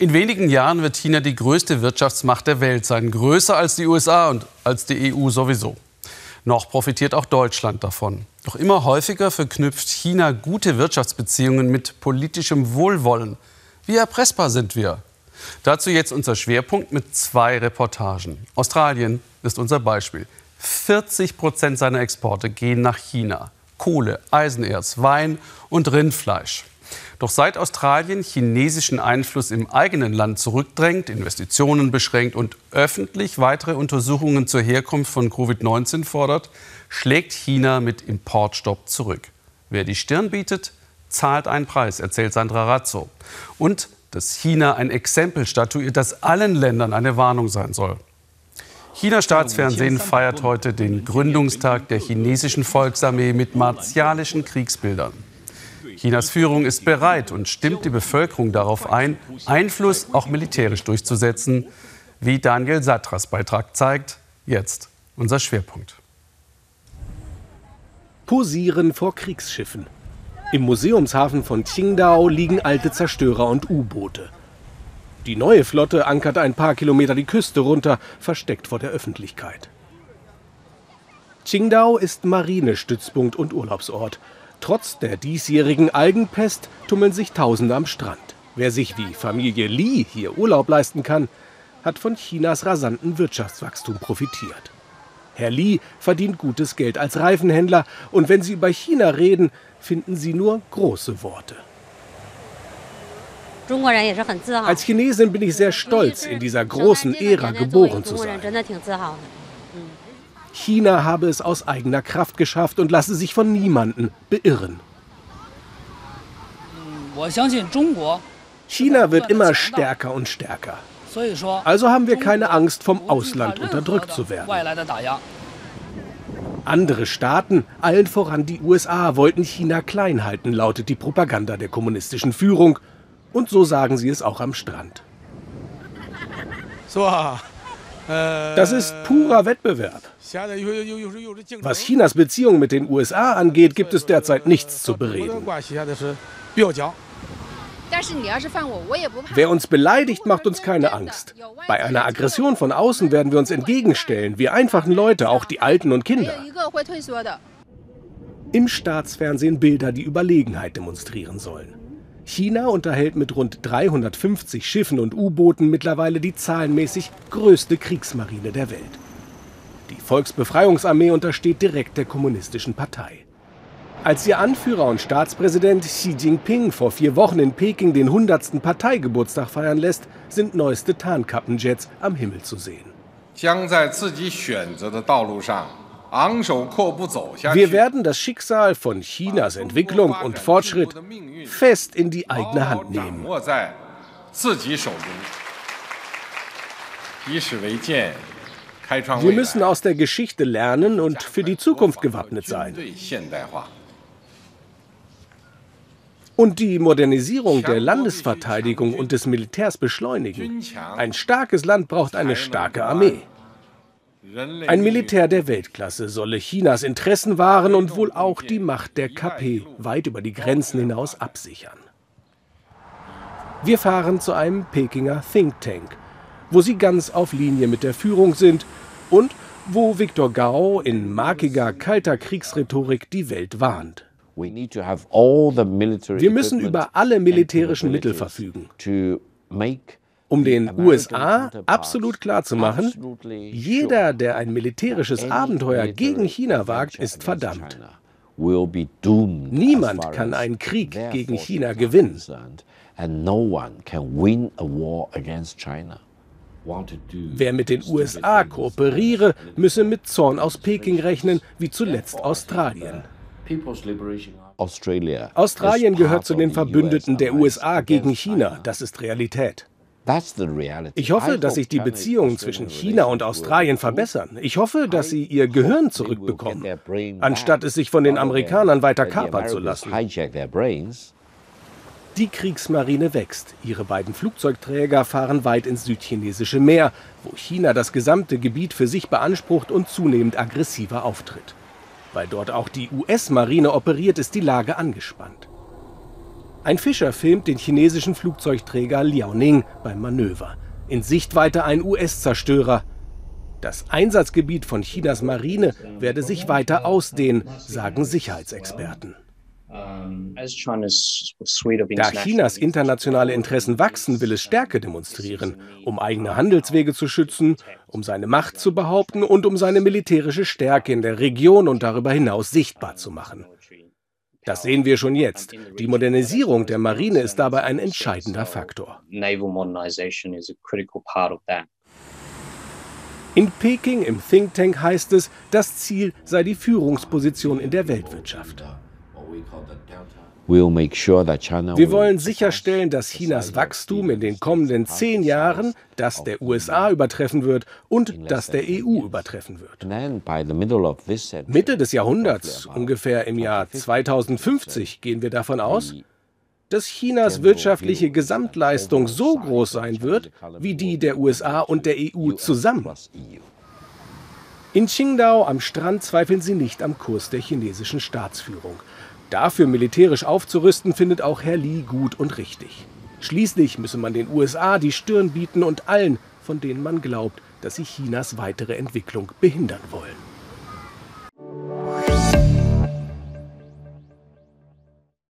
In wenigen Jahren wird China die größte Wirtschaftsmacht der Welt sein, größer als die USA und als die EU sowieso. Noch profitiert auch Deutschland davon. Doch immer häufiger verknüpft China gute Wirtschaftsbeziehungen mit politischem Wohlwollen. Wie erpressbar sind wir? Dazu jetzt unser Schwerpunkt mit zwei Reportagen. Australien ist unser Beispiel. 40 Prozent seiner Exporte gehen nach China. Kohle, Eisenerz, Wein und Rindfleisch. Doch seit Australien chinesischen Einfluss im eigenen Land zurückdrängt, Investitionen beschränkt und öffentlich weitere Untersuchungen zur Herkunft von Covid-19 fordert, schlägt China mit Importstopp zurück. Wer die Stirn bietet, zahlt einen Preis, erzählt Sandra Razzo. Und dass China ein Exempel statuiert, das allen Ländern eine Warnung sein soll. China Staatsfernsehen feiert heute den Gründungstag der chinesischen Volksarmee mit martialischen Kriegsbildern. Chinas Führung ist bereit und stimmt die Bevölkerung darauf ein, Einfluss auch militärisch durchzusetzen, wie Daniel Satras Beitrag zeigt. Jetzt unser Schwerpunkt. Posieren vor Kriegsschiffen. Im Museumshafen von Qingdao liegen alte Zerstörer und U-Boote. Die neue Flotte ankert ein paar Kilometer die Küste runter, versteckt vor der Öffentlichkeit. Qingdao ist Marinestützpunkt und Urlaubsort. Trotz der diesjährigen Algenpest tummeln sich Tausende am Strand. Wer sich wie Familie Li hier Urlaub leisten kann, hat von Chinas rasanten Wirtschaftswachstum profitiert. Herr Li verdient gutes Geld als Reifenhändler und wenn Sie über China reden, finden Sie nur große Worte. Als Chinesin bin ich sehr stolz, in dieser großen Ära geboren zu sein. China habe es aus eigener Kraft geschafft und lasse sich von niemandem beirren. China wird immer stärker und stärker. Also haben wir keine Angst, vom Ausland unterdrückt zu werden. Andere Staaten, allen voran die USA, wollten China klein halten, lautet die Propaganda der kommunistischen Führung. Und so sagen sie es auch am Strand. Das ist purer Wettbewerb. Was Chinas Beziehung mit den USA angeht, gibt es derzeit nichts zu bereden. Wer uns beleidigt, macht uns keine Angst. Bei einer Aggression von außen werden wir uns entgegenstellen, wir einfachen Leute, auch die Alten und Kinder. Im Staatsfernsehen Bilder, die Überlegenheit demonstrieren sollen. China unterhält mit rund 350 Schiffen und U-Booten mittlerweile die zahlenmäßig größte Kriegsmarine der Welt. Die Volksbefreiungsarmee untersteht direkt der kommunistischen Partei. Als ihr Anführer und Staatspräsident Xi Jinping vor vier Wochen in Peking den 100. Parteigeburtstag feiern lässt, sind neueste Tarnkappenjets am Himmel zu sehen. Wir werden das Schicksal von Chinas Entwicklung und Fortschritt fest in die eigene Hand nehmen. Wir müssen aus der Geschichte lernen und für die Zukunft gewappnet sein und die Modernisierung der Landesverteidigung und des Militärs beschleunigen. Ein starkes Land braucht eine starke Armee. Ein Militär der Weltklasse solle Chinas Interessen wahren und wohl auch die Macht der KP weit über die Grenzen hinaus absichern. Wir fahren zu einem Pekinger Think Tank, wo sie ganz auf Linie mit der Führung sind und wo Viktor Gao in markiger, kalter Kriegsrhetorik die Welt warnt. Wir müssen über alle militärischen Mittel verfügen, um den USA absolut klarzumachen, jeder, der ein militärisches Abenteuer gegen China wagt, ist verdammt. Niemand kann einen Krieg gegen China gewinnen. Wer mit den USA kooperiere, müsse mit Zorn aus Peking rechnen, wie zuletzt Australien. Australien gehört zu den Verbündeten der USA gegen China. Das ist Realität. Ich hoffe, dass sich die Beziehungen zwischen China und Australien verbessern. Ich hoffe, dass sie ihr Gehirn zurückbekommen, anstatt es sich von den Amerikanern weiter kapern zu lassen. Die Kriegsmarine wächst. Ihre beiden Flugzeugträger fahren weit ins südchinesische Meer, wo China das gesamte Gebiet für sich beansprucht und zunehmend aggressiver auftritt. Weil dort auch die US-Marine operiert, ist die Lage angespannt. Ein Fischer filmt den chinesischen Flugzeugträger Liaoning beim Manöver. In Sichtweite ein US-Zerstörer. Das Einsatzgebiet von Chinas Marine werde sich weiter ausdehnen, sagen Sicherheitsexperten. Da Chinas internationale Interessen wachsen, will es Stärke demonstrieren, um eigene Handelswege zu schützen, um seine Macht zu behaupten und um seine militärische Stärke in der Region und darüber hinaus sichtbar zu machen. Das sehen wir schon jetzt. Die Modernisierung der Marine ist dabei ein entscheidender Faktor. In Peking im Think Tank heißt es, das Ziel sei die Führungsposition in der Weltwirtschaft. Wir wollen sicherstellen, dass Chinas Wachstum in den kommenden zehn Jahren das der USA übertreffen wird und das der EU übertreffen wird. Mitte des Jahrhunderts, ungefähr im Jahr 2050, gehen wir davon aus, dass Chinas wirtschaftliche Gesamtleistung so groß sein wird wie die der USA und der EU zusammen. In Qingdao am Strand zweifeln sie nicht am Kurs der chinesischen Staatsführung. Dafür militärisch aufzurüsten, findet auch Herr Li gut und richtig. Schließlich müsse man den USA die Stirn bieten und allen, von denen man glaubt, dass sie Chinas weitere Entwicklung behindern wollen.